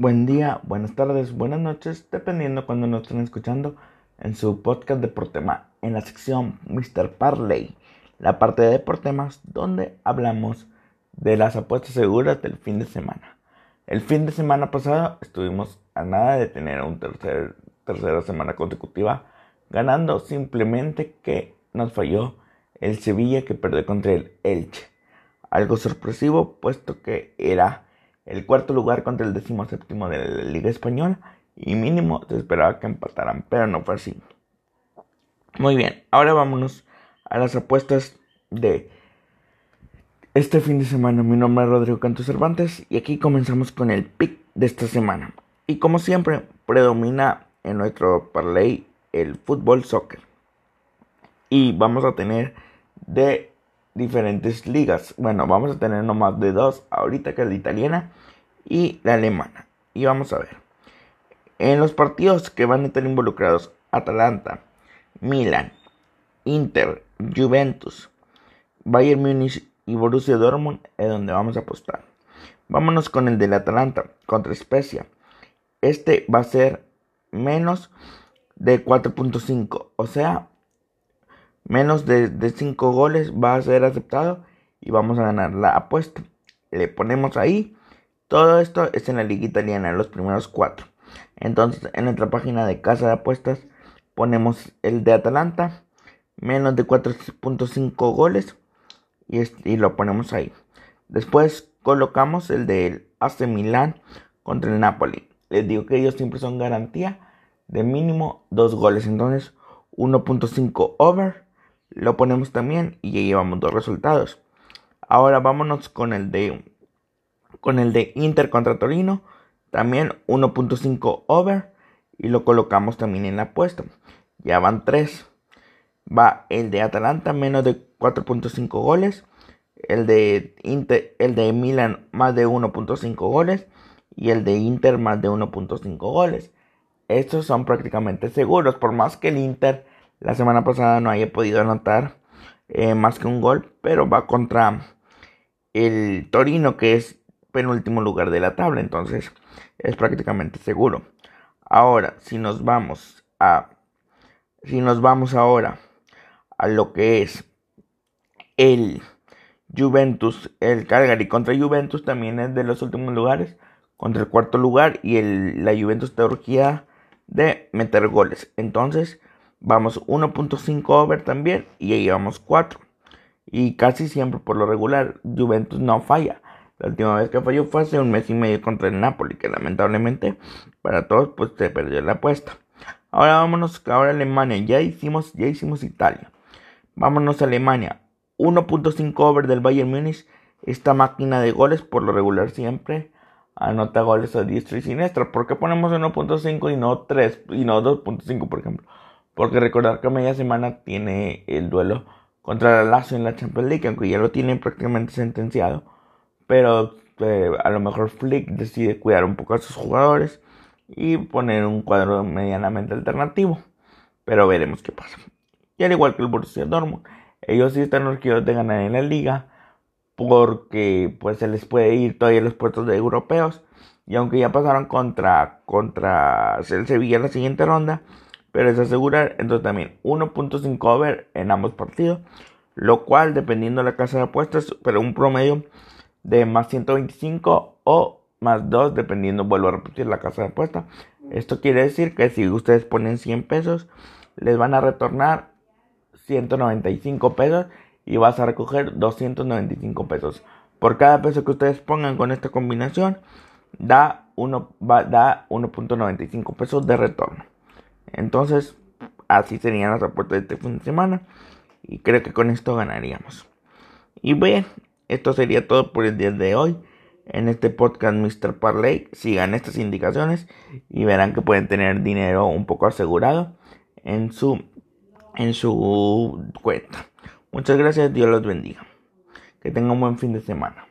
buen día, buenas tardes, buenas noches, dependiendo cuando nos estén escuchando en su podcast de Deportema, en la sección Mr. Parley, la parte de Deportemas donde hablamos de las apuestas seguras del fin de semana. El fin de semana pasado estuvimos a nada de tener una tercer, tercera semana consecutiva ganando, simplemente que nos falló el Sevilla que perdió contra el Elche. Algo sorpresivo, puesto que era el cuarto lugar contra el décimo séptimo de la Liga Española y mínimo se esperaba que empataran, pero no fue así. Muy bien, ahora vámonos a las apuestas de este fin de semana. Mi nombre es Rodrigo Canto Cervantes y aquí comenzamos con el pick de esta semana. Y como siempre, predomina en nuestro parlay el fútbol soccer. Y vamos a tener de diferentes ligas. Bueno, vamos a tener nomás de dos ahorita que es la italiana y la alemana. Y vamos a ver. En los partidos que van a estar involucrados Atalanta, Milan, Inter, Juventus, Bayern Munich y Borussia Dortmund es donde vamos a apostar. Vámonos con el del Atalanta contra Spezia. Este va a ser menos de 4.5, o sea, menos de, de 5 goles va a ser aceptado y vamos a ganar la apuesta. Le ponemos ahí. Todo esto es en la liga italiana, los primeros 4. Entonces, en nuestra página de casa de apuestas ponemos el de Atalanta, menos de 4.5 goles y, y, lo ponemos ahí. Después colocamos el del AC Milan contra el Napoli. Les digo que ellos siempre son garantía de mínimo 2 goles. Entonces 1.5 over lo ponemos también y ya llevamos dos resultados. Ahora vámonos con el de con el de Inter contra Torino, también 1.5 over y lo colocamos también en la apuesta. Ya van 3. Va el de Atalanta menos de 4.5 goles, el de Inter, el de Milan más de 1.5 goles y el de Inter más de 1.5 goles. Estos son prácticamente seguros, por más que el Inter la semana pasada no haya podido anotar eh, más que un gol, pero va contra el Torino, que es penúltimo lugar de la tabla, entonces es prácticamente seguro. Ahora, si nos vamos a si nos vamos ahora a lo que es el Juventus, el Calgary contra Juventus también es de los últimos lugares, contra el cuarto lugar y el, la Juventus Turquía de meter goles. Entonces, vamos 1.5 over también y ahí vamos 4. Y casi siempre por lo regular Juventus no falla. La última vez que falló fue hace un mes y medio contra el Napoli, que lamentablemente para todos pues se perdió la apuesta. Ahora vámonos ahora a Alemania. Ya hicimos, ya hicimos Italia. Vámonos a Alemania. 1.5 over del Bayern Munich. Esta máquina de goles por lo regular siempre anota goles a diestra y siniestra. ¿Por qué ponemos 1.5 y no 3 y no 2.5 por ejemplo? Porque recordar que media semana tiene el duelo contra la Lazio en la Champions League, aunque ya lo tienen prácticamente sentenciado. Pero eh, a lo mejor Flick decide cuidar un poco a sus jugadores y poner un cuadro medianamente alternativo. Pero veremos qué pasa. Y al igual que el Borussia Dortmund, ellos sí están orgullosos de ganar en la liga porque pues se les puede ir todavía los puestos de europeos y aunque ya pasaron contra contra el Sevilla en la siguiente ronda pero es asegurar entonces también 1.5 over en ambos partidos, lo cual dependiendo de la casa de apuestas, pero un promedio de más 125 o más 2 dependiendo, vuelvo a repetir la casa de apuestas. Esto quiere decir que si ustedes ponen 100 pesos, les van a retornar 195 pesos y vas a recoger 295 pesos. Por cada peso que ustedes pongan con esta combinación, da 1.95 pesos de retorno. Entonces, así serían las apuestas de este fin de semana. Y creo que con esto ganaríamos. Y bien, esto sería todo por el día de hoy. En este podcast Mr. Parley, sigan estas indicaciones y verán que pueden tener dinero un poco asegurado en su, en su cuenta. Muchas gracias, Dios los bendiga. Que tengan un buen fin de semana.